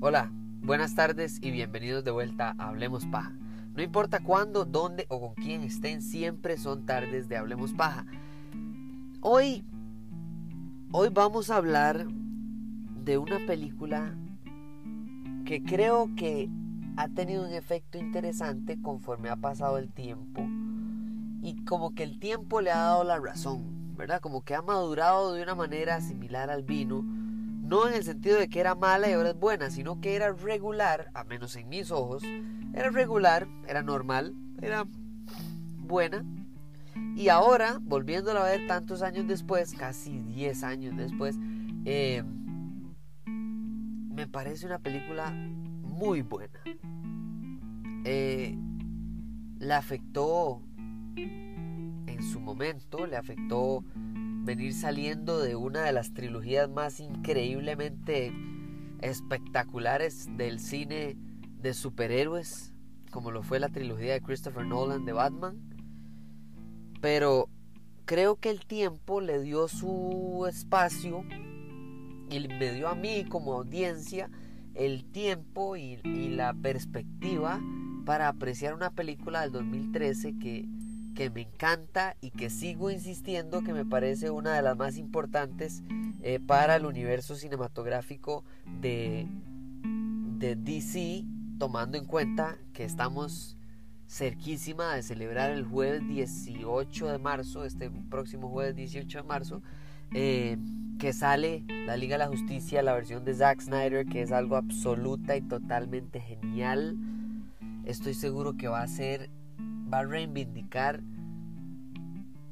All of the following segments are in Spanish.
Hola, buenas tardes y bienvenidos de vuelta a Hablemos Paja. No importa cuándo, dónde o con quién estén, siempre son tardes de Hablemos Paja. Hoy, hoy vamos a hablar de una película que creo que ha tenido un efecto interesante conforme ha pasado el tiempo y como que el tiempo le ha dado la razón, ¿verdad? Como que ha madurado de una manera similar al vino no en el sentido de que era mala y ahora es buena, sino que era regular, a menos en mis ojos, era regular, era normal, era buena. Y ahora, volviéndola a ver tantos años después, casi 10 años después, eh, me parece una película muy buena. Eh, la afectó en su momento, le afectó venir saliendo de una de las trilogías más increíblemente espectaculares del cine de superhéroes, como lo fue la trilogía de Christopher Nolan de Batman. Pero creo que el tiempo le dio su espacio y me dio a mí como audiencia el tiempo y, la perspectiva para apreciar una película del 2013 que que me encanta y que sigo insistiendo que me parece una de las más importantes eh, para el universo cinematográfico de, de DC, tomando en cuenta que estamos cerquísima de celebrar el jueves 18 de marzo, este próximo jueves 18 de marzo, eh, que sale la Liga de la Justicia, la versión de Zack Snyder, que es algo absoluta y totalmente genial. Estoy seguro que va a ser va a reivindicar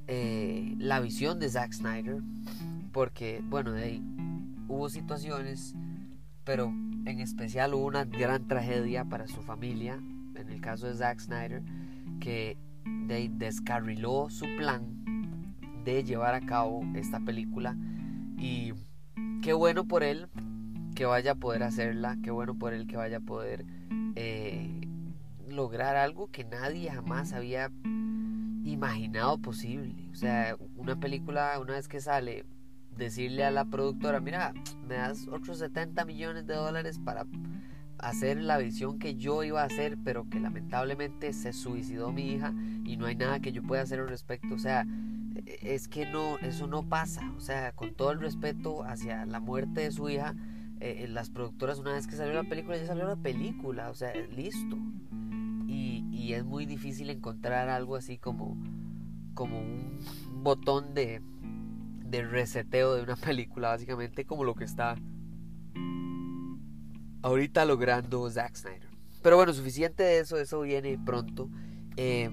eh, la visión de Zack Snyder, porque, bueno, de ahí hubo situaciones, pero en especial hubo una gran tragedia para su familia, en el caso de Zack Snyder, que de descarriló su plan de llevar a cabo esta película y qué bueno por él que vaya a poder hacerla, qué bueno por él que vaya a poder eh, lograr algo que nadie jamás había imaginado posible. O sea, una película, una vez que sale, decirle a la productora, mira, me das otros 70 millones de dólares para hacer la visión que yo iba a hacer, pero que lamentablemente se suicidó mi hija y no hay nada que yo pueda hacer al respecto. O sea, es que no, eso no pasa. O sea, con todo el respeto hacia la muerte de su hija, eh, las productoras una vez que salió la película, ya salió la película. O sea, listo y, es muy difícil encontrar algo así como, como un botón de, de reseteo de una película, básicamente como lo que está ahorita logrando Zack Snyder. Pero bueno, suficiente de eso, eso viene pronto. Eh,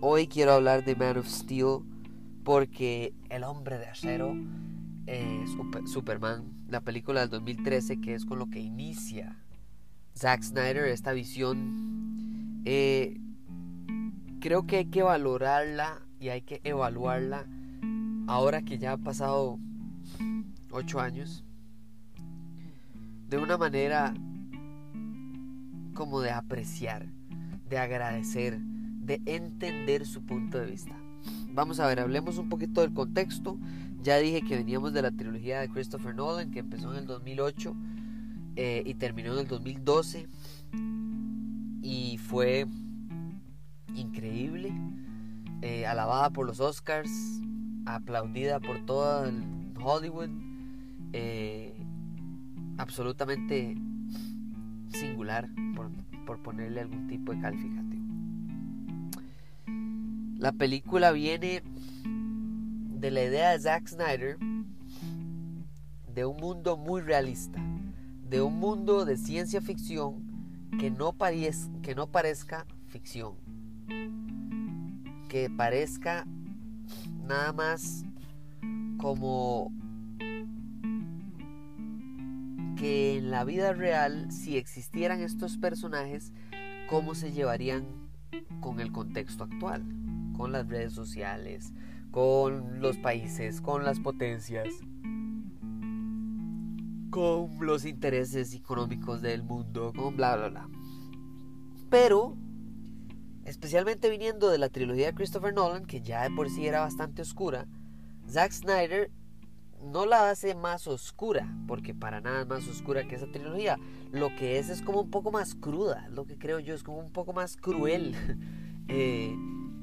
hoy quiero hablar de Man of Steel porque El hombre de acero, eh, Superman, la película del 2013, que es con lo que inicia Zack Snyder, esta visión eh, creo que hay que valorarla y hay que evaluarla ahora que ya ha pasado ocho años de una manera como de apreciar, de agradecer, de entender su punto de vista. Vamos a ver, hablemos un poquito del contexto. Ya dije que veníamos de la trilogía de Christopher Nolan, que empezó en el 2008 eh, y terminó en el 2012 y fue increíble, eh, alabada por los Oscars, aplaudida por todo el Hollywood, eh, absolutamente singular, por, por ponerle algún tipo de calificativo. La película viene de la idea de Zack Snyder de un mundo muy realista, de un mundo de ciencia ficción que no, que no parezca ficción, que parezca nada más como que en la vida real, si existieran estos personajes, cómo se llevarían con el contexto actual, con las redes sociales, con los países, con las potencias, con los intereses económicos del mundo, con bla, bla, bla. Pero, especialmente viniendo de la trilogía de Christopher Nolan, que ya de por sí era bastante oscura, Zack Snyder no la hace más oscura, porque para nada es más oscura que esa trilogía. Lo que es es como un poco más cruda, lo que creo yo, es como un poco más cruel. Eh,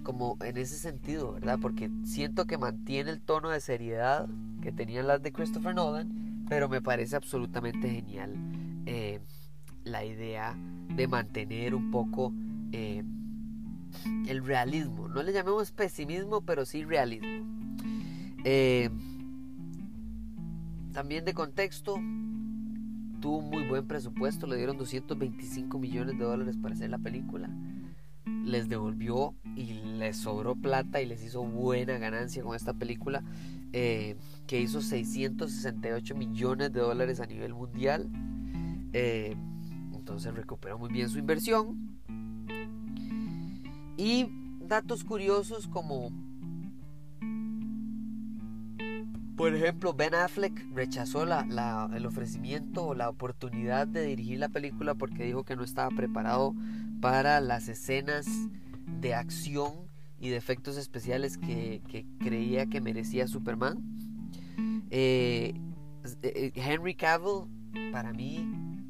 como en ese sentido, ¿verdad? Porque siento que mantiene el tono de seriedad que tenían las de Christopher Nolan, pero me parece absolutamente genial eh, la idea de mantener un poco eh, el realismo. No le llamemos pesimismo, pero sí realismo. También de contexto, tuvo un muy buen presupuesto, le dieron 225 millones de dólares para hacer la película. Les devolvió y les sobró plata y les hizo buena ganancia con esta película eh, que hizo 668 millones de dólares a nivel mundial. Eh, entonces recuperó muy bien su inversión. Y datos curiosos como Por ejemplo, Ben Affleck rechazó el ofrecimiento o la oportunidad de dirigir la película porque dijo que no estaba preparado para las escenas de acción y de efectos especiales que, creía que merecía Superman. Eh, eh, Henry Cavill, para mí,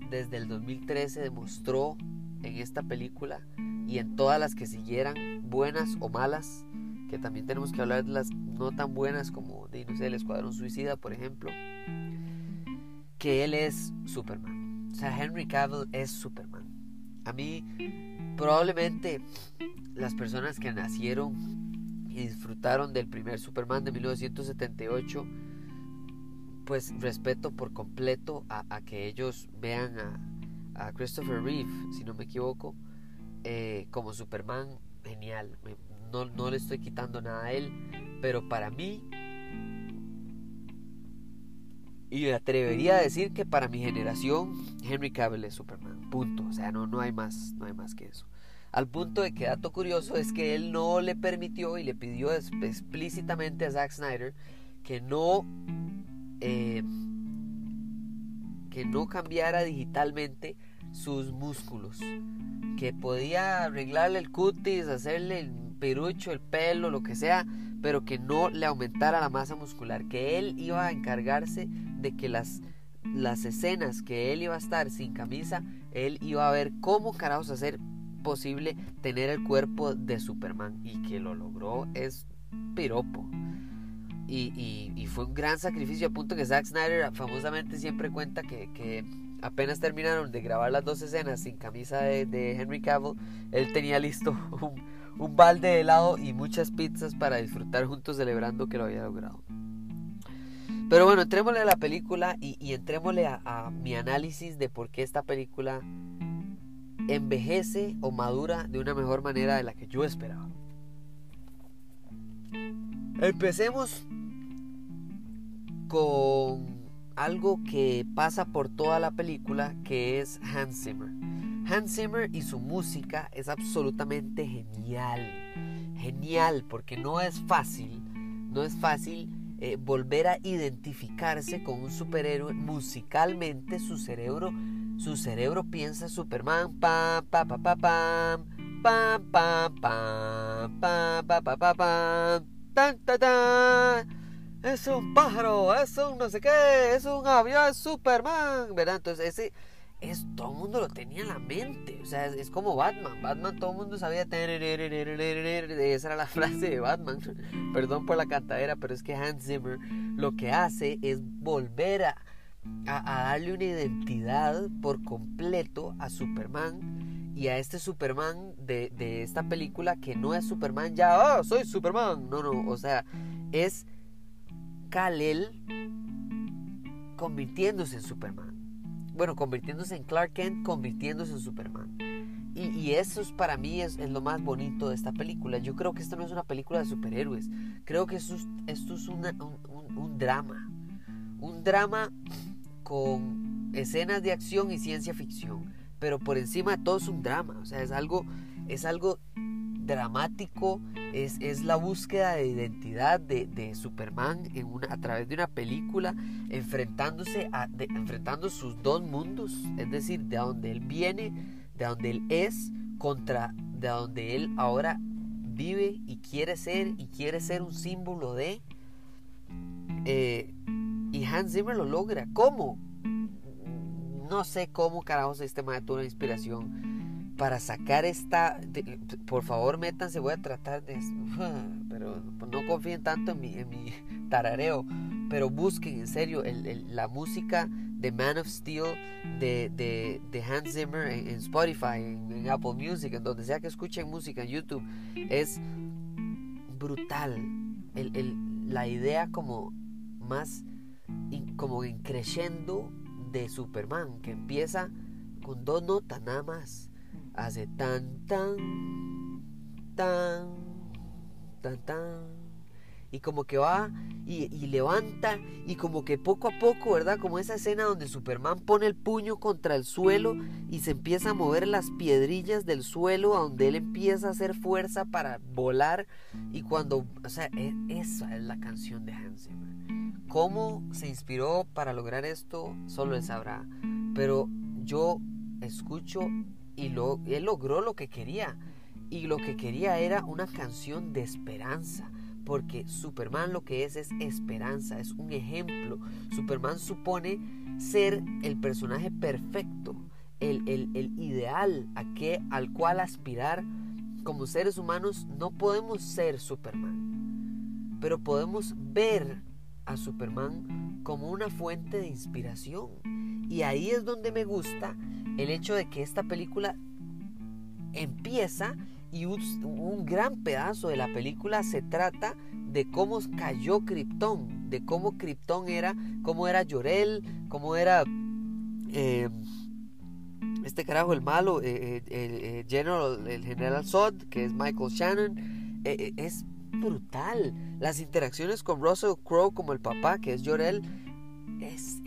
desde el 2013 demostró en esta película y en todas las que siguieran, buenas o malas, que también tenemos que hablar de las no tan buenas como de, no sé, el Escuadrón Suicida, por ejemplo, que él es Superman. O sea, Henry Cavill es Superman. A mí, probablemente las personas que nacieron y disfrutaron del primer Superman de 1978, pues respeto por completo a, que ellos vean a, Christopher Reeve, si no me equivoco, eh, como Superman genial no, le estoy quitando nada a él, pero para mí, y me atrevería a decir que para mi generación, Henry Cavill es Superman, punto, o sea, no, no, hay más, no hay más que eso. Al punto de que dato curioso es que él no le permitió y le pidió explícitamente a Zack Snyder que no eh, que no cambiara digitalmente sus músculos, que podía arreglarle el cutis, hacerle perucho, el pelo, lo que sea, pero que no le aumentara la masa muscular, que él iba a encargarse de que las, las escenas que él iba a estar sin camisa, él iba a ver cómo carajos hacer posible tener el cuerpo de Superman y que lo logró es piropo. Y, y, fue un gran sacrificio a punto que Zack Snyder famosamente siempre cuenta que, apenas terminaron de grabar las dos escenas sin camisa de, de Henry Cavill, él tenía listo un, un balde de helado y muchas pizzas para disfrutar juntos celebrando que lo había logrado. Pero bueno, entrémosle a la película y, entrémosle a, mi análisis de por qué esta película envejece o madura de una mejor manera de la que yo esperaba. Empecemos con algo que pasa por toda la película, que es Hans Zimmer. Hans Zimmer y su música es absolutamente genial. Genial, porque no es fácil, no es fácil eh, volver a identificarse con un superhéroe musicalmente. Su cerebro, su cerebro piensa Superman, pam, pam, pam, pam, pam, pam, pam, pam, pam, pam, pam, pam, tan, tan, tan. Es un pájaro, es un no sé qué, es un avión, es Superman, ¿verdad? Entonces ese es, todo el mundo lo tenía en la mente. O sea, es, como Batman. Batman todo el mundo sabía. Esa era la frase de Batman. Perdón por la cantadera, pero es que Hans Zimmer lo que hace es volver a, a, darle una identidad por completo a Superman y a este Superman de, de esta película que no es Superman ya, oh, soy Superman. No, no, o sea, es Kal-El convirtiéndose en Superman bueno, convirtiéndose en Clark Kent, convirtiéndose en Superman. Y, eso es, para mí es, lo más bonito de esta película. Yo creo que esto no es una película de superhéroes. Creo que esto, esto es un, un, drama. Un drama con escenas de acción y ciencia ficción. Pero por encima de todo es un drama. O sea, es algo, es algo dramático, es, es, la búsqueda de identidad de, Superman en una, a través de una película, enfrentándose a, enfrentando sus dos mundos, es decir, de donde él viene, de donde él es, contra de donde él ahora vive y quiere ser, y quiere ser un símbolo de... Eh, y Hans Zimmer lo logra. ¿Cómo? No sé cómo carajos este maestro tuvo la inspiración para sacar esta. por favor, métanse, voy a tratar de. Pero no confíen tanto en mi, en mi tarareo. Pero busquen en serio la música de Man of Steel de, de, Hans Zimmer en, Spotify, en, Apple Music, en donde sea que escuchen música en YouTube. Es brutal. la idea como más como en creyendo de Superman, que empieza con dos notas nada más. Hace tan, tan, tan, tan, tan. Y como que va y, levanta y como que poco a poco, ¿verdad? Como esa escena donde Superman pone el puño contra el suelo y se empieza a mover las piedrillas del suelo, a donde él empieza a hacer fuerza para volar. Y cuando, o sea, e, esa es la canción de Hans. ¿Cómo se inspiró para lograr esto? Solo él sabrá. Pero yo escucho y lo, él logró lo que quería. Y lo que quería era una canción de esperanza. Porque Superman lo que es es esperanza, es un ejemplo. Superman supone ser el personaje perfecto, el, el ideal a que, al cual aspirar. Como seres humanos no podemos ser Superman, pero podemos ver a Superman como una fuente de inspiración. Y ahí es donde me gusta el hecho de que esta película empieza y un, gran pedazo de la película se trata de cómo cayó Krypton, de cómo Krypton era, cómo era Llorel, cómo era eh, este carajo el malo, eh, eh, General, el General Zod, que es Michael Shannon, es brutal. Las interacciones con Russell Crowe como el papá, que es Jorel, es,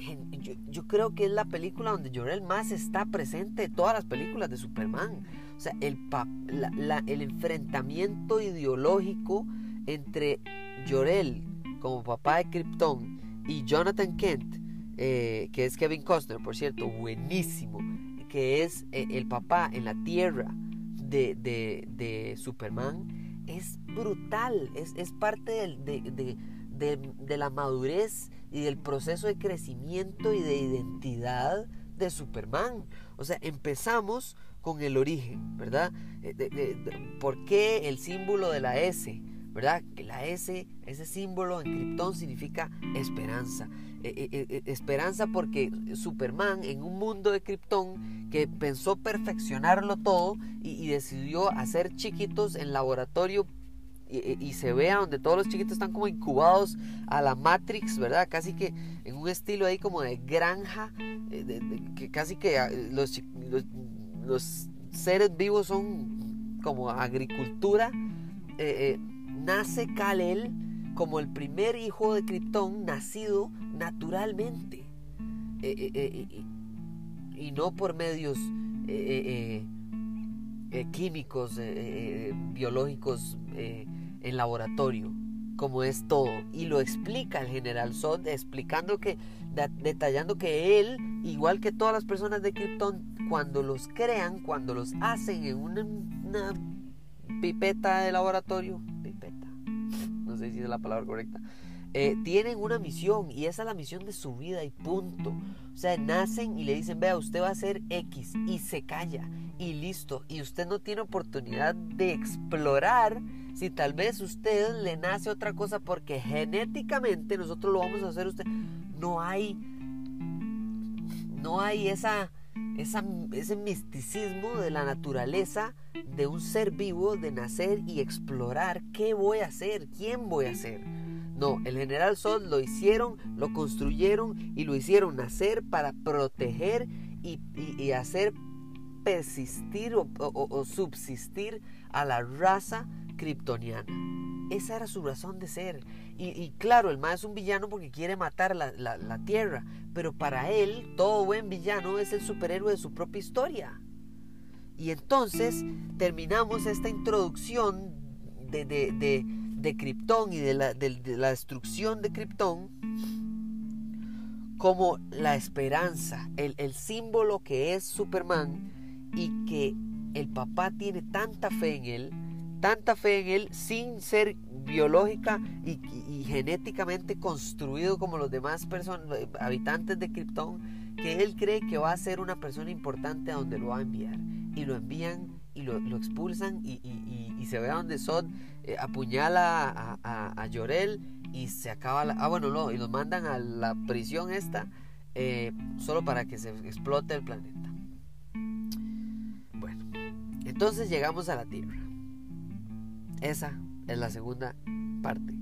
yo, creo que es la película donde Jorel más está presente de todas las películas de Superman. O sea, el, el enfrentamiento ideológico entre Jorel como papá de Krypton y Jonathan Kent, eh, que es Kevin Costner, por cierto, buenísimo, que es eh, el papá en la tierra de, de, de Superman es brutal, es, parte de, la madurez y del proceso de crecimiento y de identidad de Superman. O sea, empezamos con el origen, ¿verdad? Eh, ¿Por qué el símbolo de la S? ¿Verdad? Que la S, ese símbolo en Krypton significa esperanza. Eh, eh, esperanza porque Superman en un mundo de Krypton que pensó perfeccionarlo todo y, decidió hacer chiquitos en laboratorio y, se vea donde todos los chiquitos están como incubados a la Matrix, ¿verdad? Casi que en un estilo ahí como de granja, que casi que ah, los, los, seres vivos son como agricultura. Eh, nace Kal-El como el primer hijo de Krypton nacido naturalmente eh, eh, eh, y no por medios químicos, biológicos en laboratorio, como es todo. Y lo explica el general Zod, explicando que, detallando que él, igual que todas las personas de Krypton, cuando los crean, cuando los hacen en una, una pipeta de laboratorio, pipeta, no sé si es la palabra correcta, eh, tienen una misión y esa es la misión de su vida y punto. O sea, nacen y le dicen, vea, usted va a ser X y se calla y listo. Y usted no tiene oportunidad de explorar si tal vez usted le nace otra cosa porque genéticamente nosotros lo vamos a hacer usted. No hay, no hay esa, esa, ese misticismo de la naturaleza de un ser vivo de nacer y explorar qué voy a hacer, quién voy a ser. No, el general Sol lo hicieron, lo construyeron y lo hicieron nacer para proteger y, hacer persistir o, subsistir a la raza kryptoniana. Esa era su razón de ser. Y, claro, el más es un villano porque quiere matar la, Tierra. Pero para él, todo buen villano es el superhéroe de su propia historia. Y entonces terminamos esta introducción de, Krypton y de la, de la destrucción de Krypton como la esperanza, el, el, símbolo que es Superman y que el papá tiene tanta fe en él, tanta fe en él sin ser biológica y, genéticamente construido como los demás habitantes de Krypton, que él cree que va a ser una persona importante a donde lo va a enviar. Y lo envían y lo, expulsan y, se ve a donde Sod eh, apuñala a, a, Llorel y se acaba la... Ah, bueno, no, y los mandan a la prisión esta eh, solo para que se explote el planeta. Bueno, entonces llegamos a la Tierra. Esa es la segunda parte.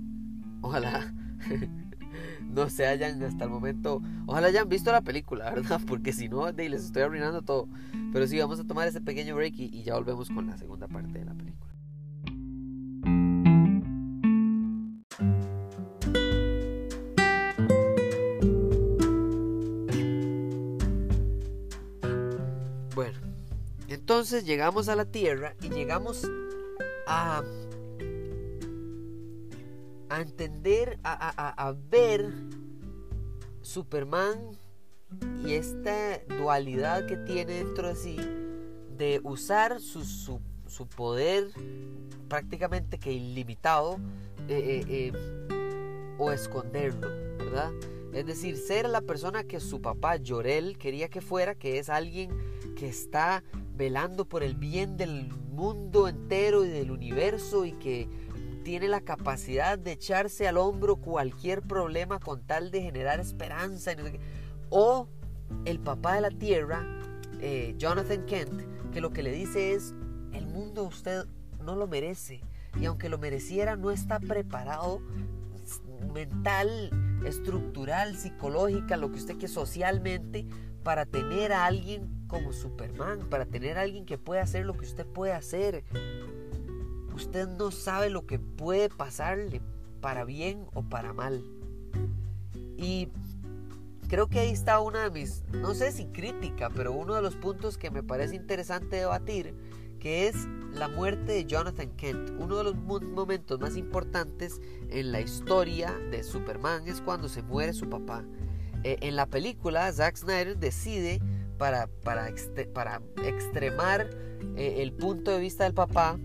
Ojalá no se hayan hasta el momento. Ojalá hayan visto la película, ¿verdad? Porque si no, les estoy arruinando todo. Pero sí, vamos a tomar ese pequeño break y, ya volvemos con la segunda parte de la película. Bueno, entonces llegamos a la Tierra y llegamos a a entender, a, ver Superman y esta dualidad que tiene dentro de sí de usar su, su, poder prácticamente que ilimitado eh, eh, eh, o esconderlo, ¿verdad? Es decir, ser la persona que su papá Llorel quería que fuera, que es alguien que está velando por el bien del mundo entero y del universo y que tiene la capacidad de echarse al hombro cualquier problema con tal de generar esperanza. O el papá de la tierra, eh, Jonathan Kent, que lo que le dice es, el mundo usted no lo merece. Y aunque lo mereciera, no está preparado mental, estructural, psicológica, lo que usted quiere socialmente, para tener a alguien como Superman, para tener a alguien que pueda hacer lo que usted puede hacer. Usted no sabe lo que puede pasarle para bien o para mal. Y creo que ahí está una de mis, no sé si crítica, pero uno de los puntos que me parece interesante debatir, que es la muerte de Jonathan Kent. Uno de los momentos más importantes en la historia de Superman es cuando se muere su papá. Eh, en la película, Zack Snyder decide para, para, para extremar eh, el punto de vista del papá,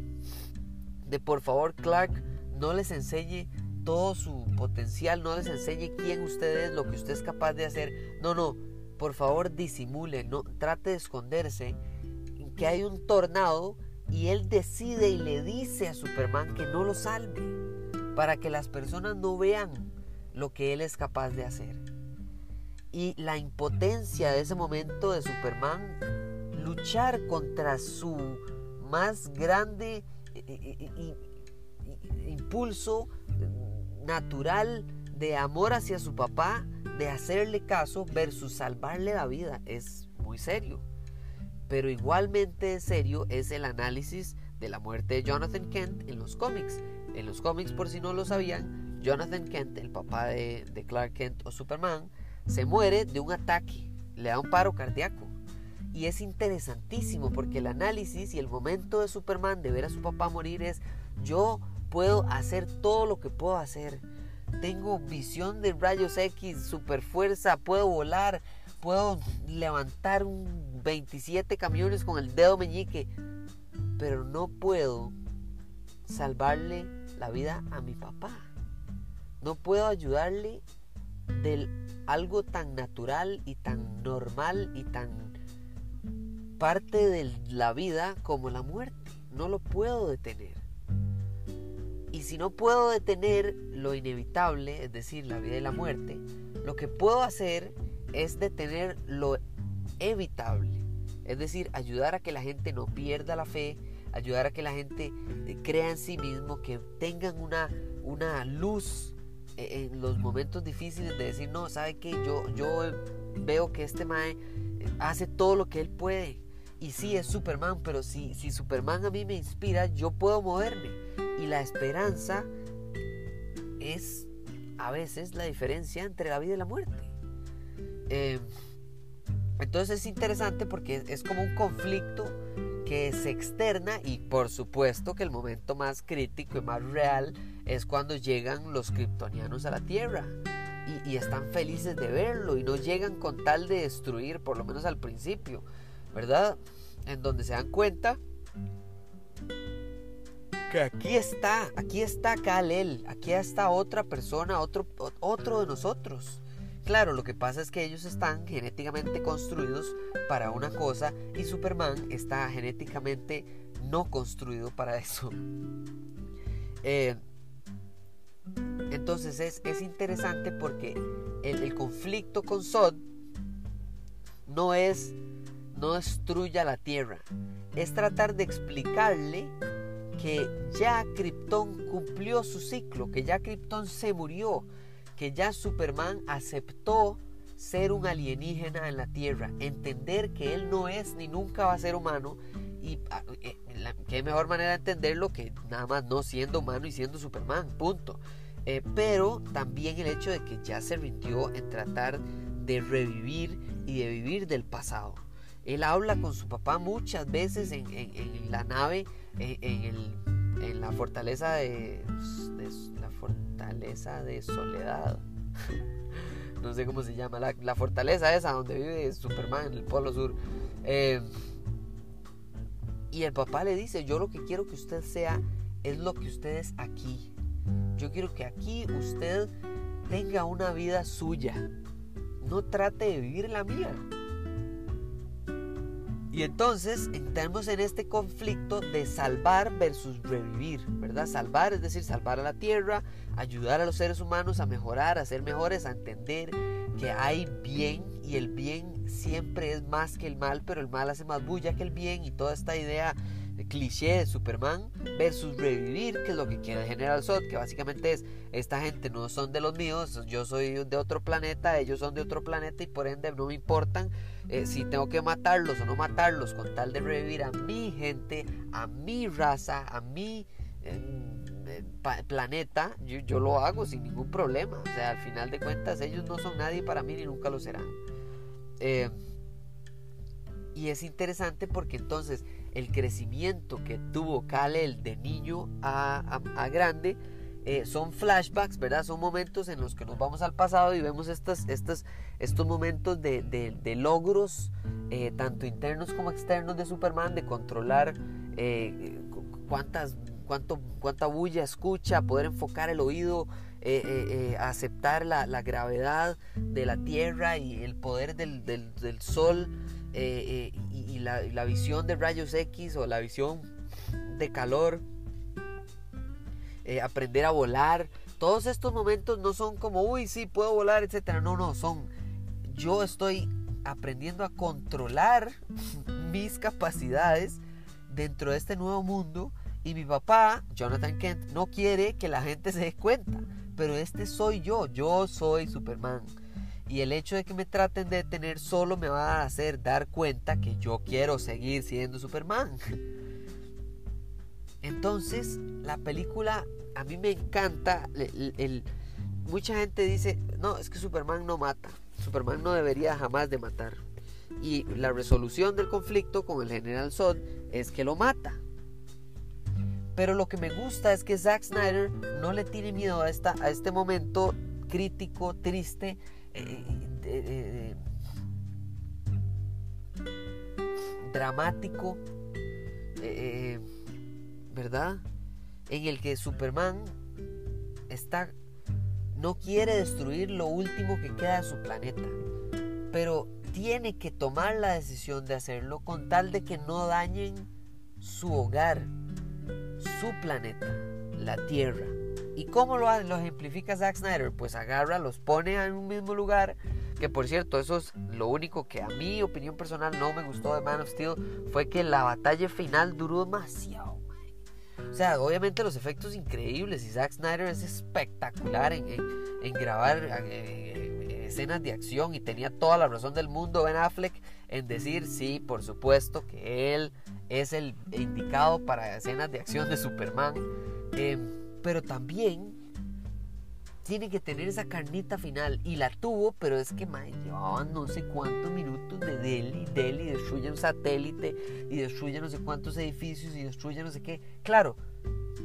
de por favor Clark no les enseñe todo su potencial, no les enseñe quién usted es, lo que usted es capaz de hacer. No, no, por favor disimule, no trate de esconderse que hay un tornado y él decide y le dice a Superman que no lo salve para que las personas no vean lo que él es capaz de hacer. Y la impotencia de ese momento de Superman luchar contra su más grande impulso natural de amor hacia su papá, de hacerle caso versus salvarle la vida. Es muy serio. Pero igualmente serio es el análisis de la muerte de Jonathan Kent en los cómics. En los cómics, por si no lo sabían, Jonathan Kent, el papá de, Clark Kent o Superman, se muere de un ataque, le da un paro cardíaco. Y es interesantísimo porque el análisis y el momento de Superman de ver a su papá morir es, yo puedo hacer todo lo que puedo hacer. Tengo visión de rayos X, super fuerza, puedo volar, puedo levantar un 27 camiones con el dedo meñique, pero no puedo salvarle la vida a mi papá. No puedo ayudarle de algo tan natural y tan normal y tan parte de la vida como la muerte. No lo puedo detener. Y si no puedo detener lo inevitable, es decir, la vida y la muerte, lo que puedo hacer es detener lo evitable. Es decir, ayudar a que la gente no pierda la fe, ayudar a que la gente eh, crea en sí mismo, que tengan una, una luz eh, en los momentos difíciles de decir, no, ¿sabe qué? Yo, yo veo que este Mae hace todo lo que él puede y sí es Superman, pero si, si Superman a mí me inspira, yo puedo moverme. Y la esperanza es a veces la diferencia entre la vida y la muerte. Em, entonces es interesante porque es como un conflicto que se externa y por supuesto que el momento más crítico y más real es cuando llegan los kryptonianos a la Tierra y, y, están felices de verlo y no llegan con tal de destruir, por lo menos al principio, ¿verdad? En donde se dan cuenta que aquí está, aquí está Kal-El, aquí está otra persona, otro, otro de nosotros. Claro, lo que pasa es que ellos están genéticamente construidos para una cosa y Superman está genéticamente no construido para eso. Eh, entonces es, es, interesante porque el, el, conflicto con Sod no es no destruya la Tierra, es tratar de explicarle que ya Krypton cumplió su ciclo, que ya Krypton se murió, que ya Superman aceptó ser un alienígena en la Tierra, entender que él no es ni nunca va a ser humano y ah, eh, qué mejor manera de entenderlo que nada más no siendo humano y siendo Superman, punto. Eh, pero también el hecho de que ya se rindió en tratar de revivir y de vivir del pasado. Él habla con su papá muchas veces en, la nave, en, la fortaleza de, la fortaleza de soledad. no sé cómo se llama, la, fortaleza esa donde vive Superman en el Polo Sur. Eh, y el papá le dice, yo lo que quiero que usted sea es lo que usted es aquí. Yo quiero que aquí usted tenga una vida suya. No trate de vivir la mía. Y entonces entramos en este conflicto de salvar versus revivir, ¿verdad? Salvar es decir, salvar a la tierra, ayudar a los seres humanos a mejorar, a ser mejores, a entender que hay bien y el bien siempre es más que el mal, pero el mal hace más bulla que el bien y toda esta idea cliché de Superman versus revivir, que es lo que quiere General Zod, que básicamente es, esta gente no son de los míos, yo soy de otro planeta, ellos son de otro planeta y por ende no me importan eh, si tengo que matarlos o no matarlos con tal de revivir a mi gente, a mi raza, a mi em, eh, planeta, yo, lo hago sin ningún problema. O sea, al final de cuentas ellos no son nadie para mí ni nunca lo serán. Eh, y es interesante porque entonces el crecimiento que tuvo Kal-El de niño a, grande eh, son flashbacks, ¿verdad? Son momentos en los que nos vamos al pasado y vemos estas, estas, estos momentos de, logros, eh, tanto internos como externos de Superman, de controlar eh, cuántas, cuánto, cuánta bulla escucha, poder enfocar el oído, aceptar la, gravedad de la Tierra y el poder del, Sol eh, eh, y, la, visión de rayos X o la visión de calor, eh, aprender a volar. Todos estos momentos no son como, uy, sí, puedo volar, etcétera. No, no, son. Yo estoy aprendiendo a controlar mis capacidades dentro de este nuevo mundo. Y mi papá, Jonathan Kent, no quiere que la gente se dé cuenta. Pero este soy yo, yo soy Superman. Y el hecho de que me traten de detener solo me va a hacer dar cuenta que yo quiero seguir siendo Superman. Entonces, la película a mí me encanta. El, mucha gente dice, no, es que Superman no mata. Superman no debería jamás de matar. Y la resolución del conflicto con el general Zod es que lo mata. Pero lo que me gusta es que Zack Snyder no le tiene miedo a, esta, a este momento crítico, triste, eh, dramático, eh, ¿verdad? En el que Superman está no quiere destruir lo último que queda de su planeta, pero tiene que tomar la decisión de hacerlo con tal de que no dañen su hogar, su planeta, la Tierra. ¿Y cómo lo, lo ejemplifica Zack Snyder? Pues agarra, los pone en un mismo lugar. Que por cierto, eso es lo único que a mi opinión personal no me gustó de Man of Steel. Fue que la batalla final duró demasiado. O sea, obviamente los efectos increíbles y Zack Snyder es espectacular en, grabar eh, eh, escenas de acción y tenía toda la razón del mundo Ben Affleck en decir sí, por supuesto que él es el indicado para escenas de acción de Superman. Eh, pero también tiene que tener esa carnita final y la tuvo, pero es que mae, llevaban no sé cuántos minutos de Delhi, Delhi destruye un satélite y destruye no sé cuántos edificios y destruye no sé qué. Claro,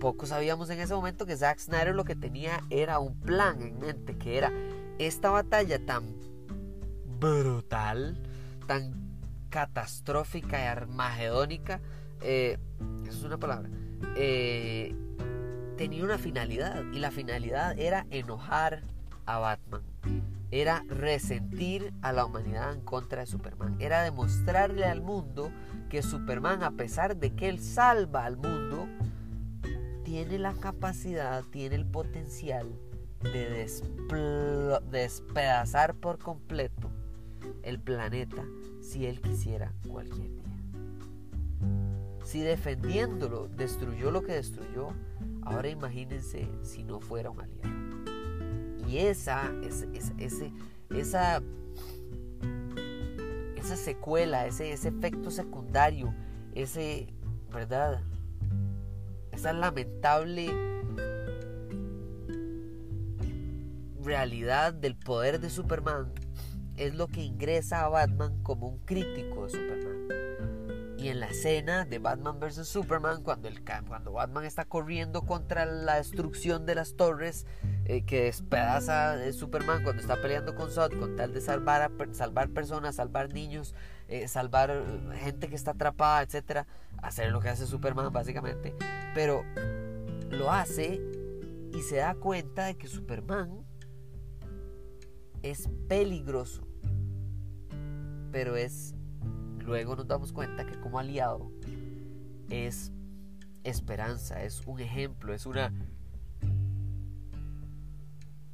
poco sabíamos en ese momento que Zack Snyder lo que tenía era un plan en mente, que era esta batalla tan brutal, tan catastrófica y armagedónica, eh, eso es una palabra, eh, tenía una finalidad y la finalidad era enojar a Batman. Era resentir a la humanidad en contra de Superman. Era demostrarle al mundo que Superman, a pesar de que él salva al mundo, tiene la capacidad, tiene el potencial de despedazar por completo el planeta si él quisiera cualquier día. Si defendiéndolo destruyó lo que destruyó, ahora imagínense si no fuera un aliado. Y esa, ese, esa, esa secuela, ese, ese efecto secundario, ese, ¿verdad? Esa lamentable realidad del poder de Superman es lo que ingresa a Batman como un crítico de Superman. Y en la escena de Batman vs. Superman, cuando, el, cuando Batman está corriendo contra la destrucción de las torres eh, que despedaza de Superman, cuando está peleando con Zod con tal de salvar, salvar personas, salvar niños, eh, salvar eh, gente que está atrapada, etc. Hacer lo que hace Superman básicamente. Pero lo hace y se da cuenta de que Superman es peligroso, pero es, luego nos damos cuenta que como aliado es esperanza, es un ejemplo, es una,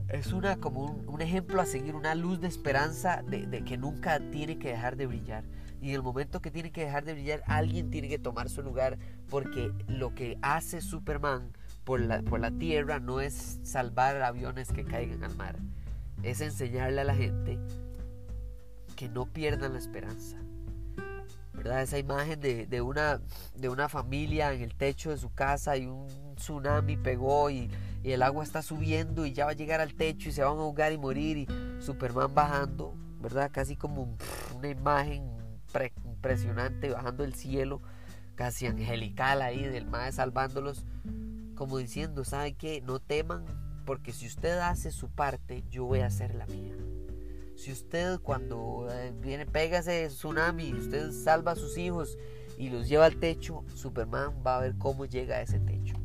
es una como un, ejemplo a seguir, una luz de esperanza de, que nunca tiene que dejar de brillar. Y en el momento que tiene que dejar de brillar, alguien tiene que tomar su lugar, porque lo que hace Superman por la, por la tierra no es salvar aviones que caigan al mar, es enseñarle a la gente que no pierdan la esperanza. ¿verdad? Esa imagen de, una, de una familia en el techo de su casa y un tsunami pegó y, el agua está subiendo y ya va a llegar al techo y se van a ahogar y morir y Superman bajando, ¿verdad? Casi como una imagen impresionante bajando el cielo, casi angelical ahí del mae salvándolos, como diciendo, ¿sabe qué? No teman, porque si usted hace su parte, yo voy a hacer la mía. Si usted cuando eh, viene, pega ese tsunami, usted salva a sus hijos y los lleva al techo, Superman va a ver cómo llega a ese techo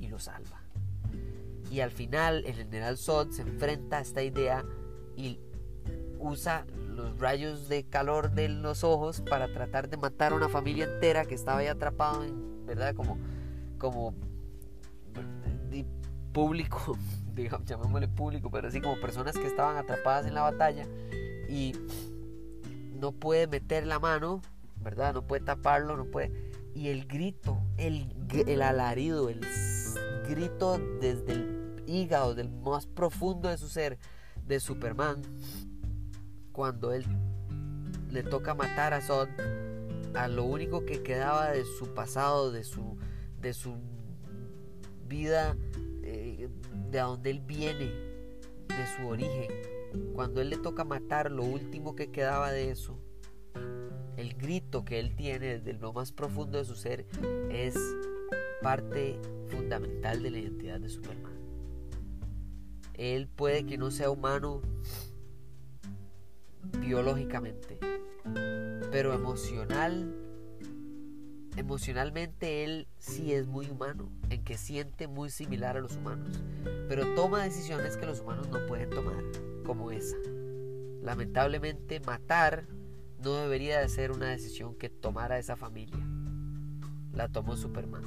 y lo salva. Y al final el general Zod se enfrenta a esta idea y usa los rayos de calor de los ojos para tratar de matar a una familia entera que estaba ahí atrapado en, ¿verdad? Como, como público, digamos, llamémosle público, pero así como personas que estaban atrapadas en la batalla y no puede meter la mano, ¿verdad? No puede taparlo, no puede. Y el grito, el, el alarido, el grito desde el hígado, del más profundo de su ser, de Superman, cuando él le toca matar a Zod, a lo único que quedaba de su pasado, de su, de su vida de donde él viene, de su origen. Cuando él le toca matar, lo último que quedaba de eso, el grito que él tiene desde lo más profundo de su ser, es parte fundamental de la identidad de Superman. Él puede que no sea humano biológicamente, pero emocional Emocionalmente él sí es muy humano, en que siente muy similar a los humanos, pero toma decisiones que los humanos no pueden tomar, como esa. Lamentablemente matar no debería de ser una decisión que tomara esa familia. La tomó Superman.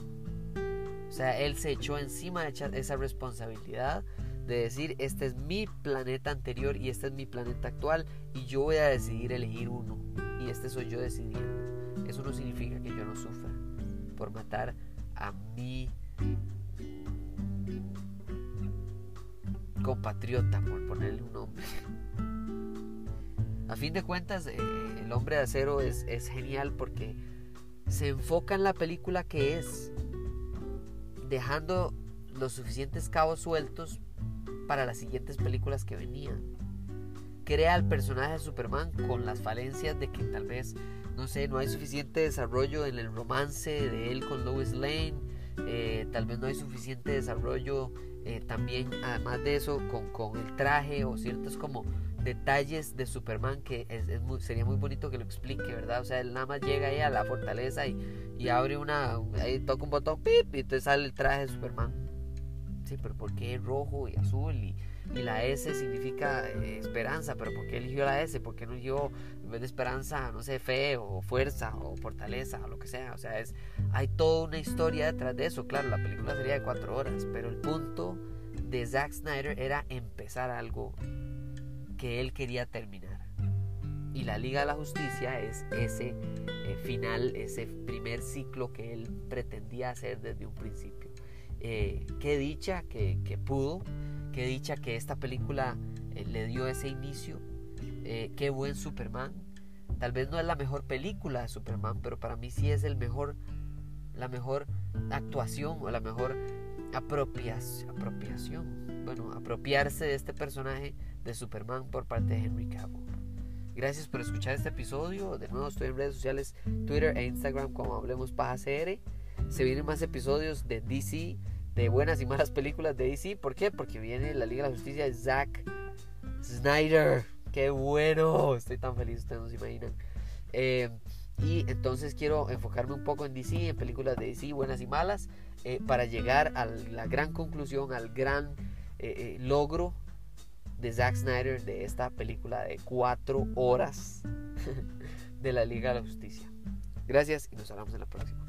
O sea, él se echó encima de esa responsabilidad de decir, este es mi planeta anterior y este es mi planeta actual y yo voy a decidir elegir uno y este soy yo decidiendo. Eso no significa que yo no sufra por matar a mi compatriota, por ponerle un nombre. A fin de cuentas, eh, el hombre de acero es, es genial porque se enfoca en la película que es, dejando los suficientes cabos sueltos para las siguientes películas que venían. Crea al personaje de Superman con las falencias de que tal vez, no sé, no hay suficiente desarrollo en el romance de él con Lois Lane, eh, tal vez no hay suficiente desarrollo eh, también, además de eso, con, con el traje o ciertos como detalles de Superman que sería muy bonito que lo explique, ¿verdad? O sea, él nada más llega ahí a la fortaleza y, y abre una, ahí toca un botón, pip, y entonces sale el traje de Superman. Sí, pero ¿por qué rojo y azul? Y, y la S significa eh, esperanza, pero ¿por qué eligió la S? ¿Por qué no eligió en vez de esperanza, no sé, fe o fuerza o fortaleza o lo que sea? O sea, es, hay toda una historia detrás de eso. Claro, la película sería de cuatro horas, pero el punto de Zack Snyder era empezar algo que él quería terminar. Y la Liga de la Justicia es ese eh, final, ese primer ciclo que él pretendía hacer desde un principio. Eh, qué dicha que, pudo, qué dicha que esta película eh, le dio ese inicio, qué buen Superman. Tal vez no es la mejor película de Superman, pero para mí sí es el mejor, la mejor actuación o la mejor apropiación, apropiación, bueno, apropiarse de este personaje de Superman por parte de Henry Cavill. Gracias por escuchar este episodio. De nuevo estoy en redes sociales, Twitter e Instagram como Hablemos Paja CR. Se vienen más episodios de DC, de buenas y malas películas de DC. ¿Por qué? Porque viene la Liga de la Justicia de Zack Snyder. ¡Qué bueno! Estoy tan feliz, ustedes no se imaginan. Eh, y entonces quiero enfocarme un poco en DC, en películas de DC, buenas y malas, eh, para llegar a la gran conclusión, al gran eh, logro de Zack Snyder de esta película de cuatro horas de la Liga de la Justicia. Gracias y nos hablamos en la próxima.